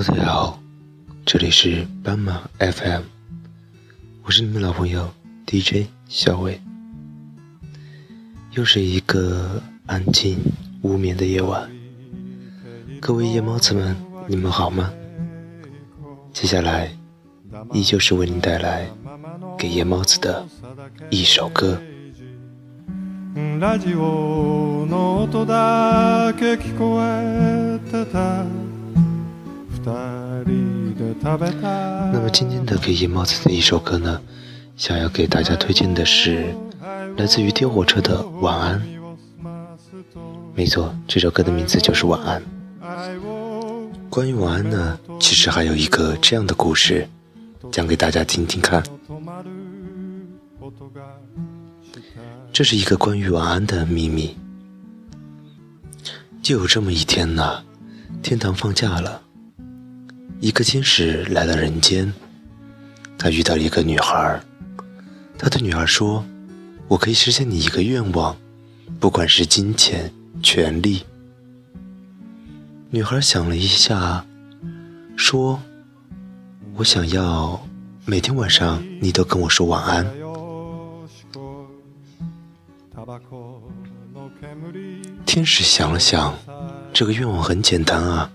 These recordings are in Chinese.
Hello，大家好，这里是斑马 FM，我是你们老朋友 DJ 小伟。又是一个安静无眠的夜晚，各位夜猫子们，你们好吗？接下来依旧是为您带来给夜猫子的一首歌。那么今天的给夜猫子的一首歌呢，想要给大家推荐的是来自于丢火车的《晚安》。没错，这首歌的名字就是《晚安》。关于晚安呢，其实还有一个这样的故事，讲给大家听听看。这是一个关于晚安的秘密。就有这么一天呢，天堂放假了。一个天使来到人间，他遇到了一个女孩。他对女孩说：“我可以实现你一个愿望，不管是金钱、权利。”女孩想了一下，说：“我想要每天晚上你都跟我说晚安。”天使想了想，这个愿望很简单啊，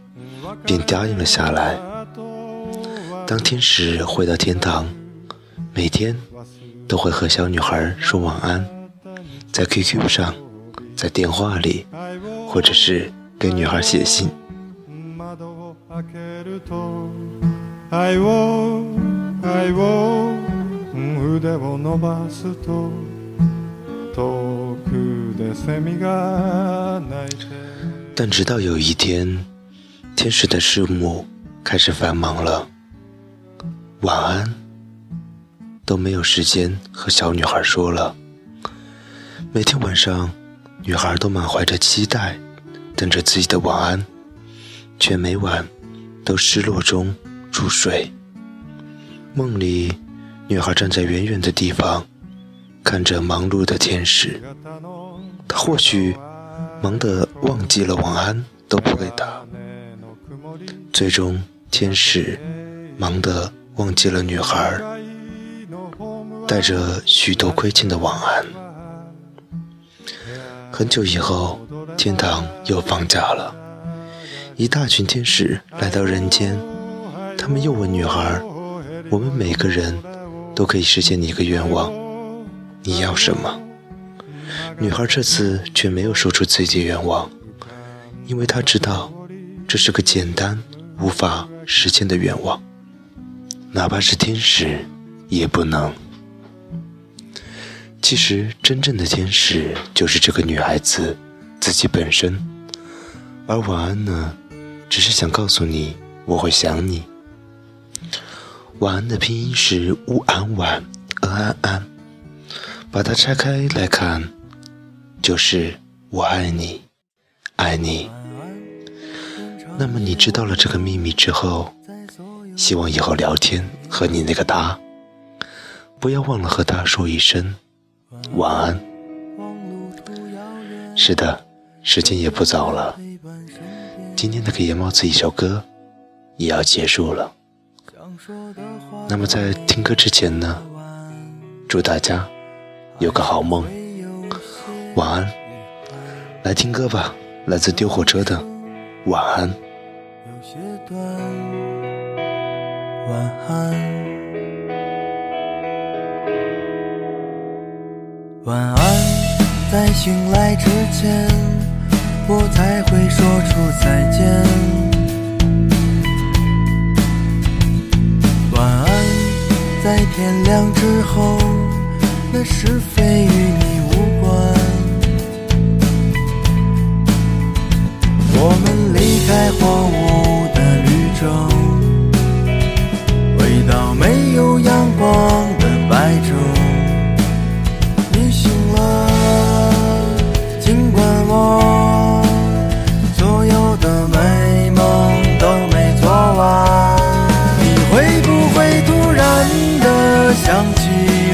便答应了下来。当天使回到天堂，每天都会和小女孩说晚安，在 QQ 上，在电话里，或者是给女孩写信。但直到有一天，天使的事务开始繁忙了。晚安，都没有时间和小女孩说了。每天晚上，女孩都满怀着期待，等着自己的晚安，却每晚都失落中入睡。梦里，女孩站在远远的地方，看着忙碌的天使。她或许忙得忘记了晚安都不给打。最终，天使忙得。忘记了女孩带着许多亏欠的晚安。很久以后，天堂又放假了，一大群天使来到人间。他们又问女孩：“我们每个人都可以实现你一个愿望，你要什么？”女孩这次却没有说出自己的愿望，因为她知道这是个简单无法实现的愿望。哪怕是天使，也不能。其实，真正的天使就是这个女孩子自己本身。而晚安呢，只是想告诉你，我会想你。晚安的拼音是乌安晚，安安安，把它拆开来看，就是我爱你，爱你。那么，你知道了这个秘密之后。希望以后聊天和你那个他，不要忘了和他说一声晚安。是的，时间也不早了，今天的给夜猫子一首歌也要结束了。那么在听歌之前呢，祝大家有个好梦，晚安。来听歌吧，来自丢火车的晚安。晚安，晚安，在醒来之前，我才会说出再见。晚安，在天亮之后，那是非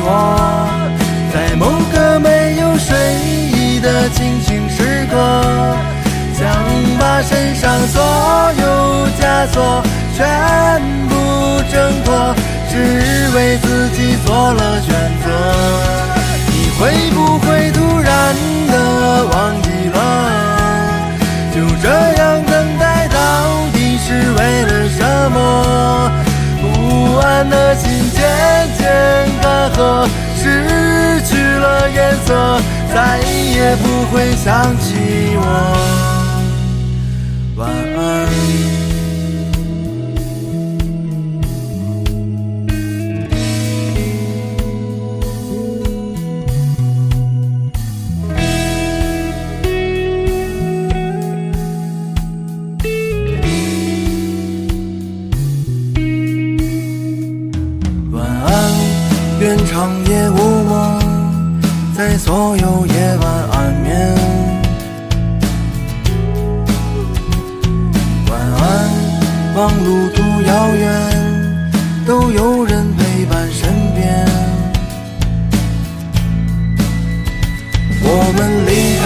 我在某个没有睡意的清醒时刻，想把身上所有枷锁。全部挣脱，只为自己做了选择。你会不会突然的忘记了？就这样等待，到底是为了什么？不安的心再也不会想起我。所有夜晚安眠。晚安，忙路途遥远，都有人陪伴身边。我们离开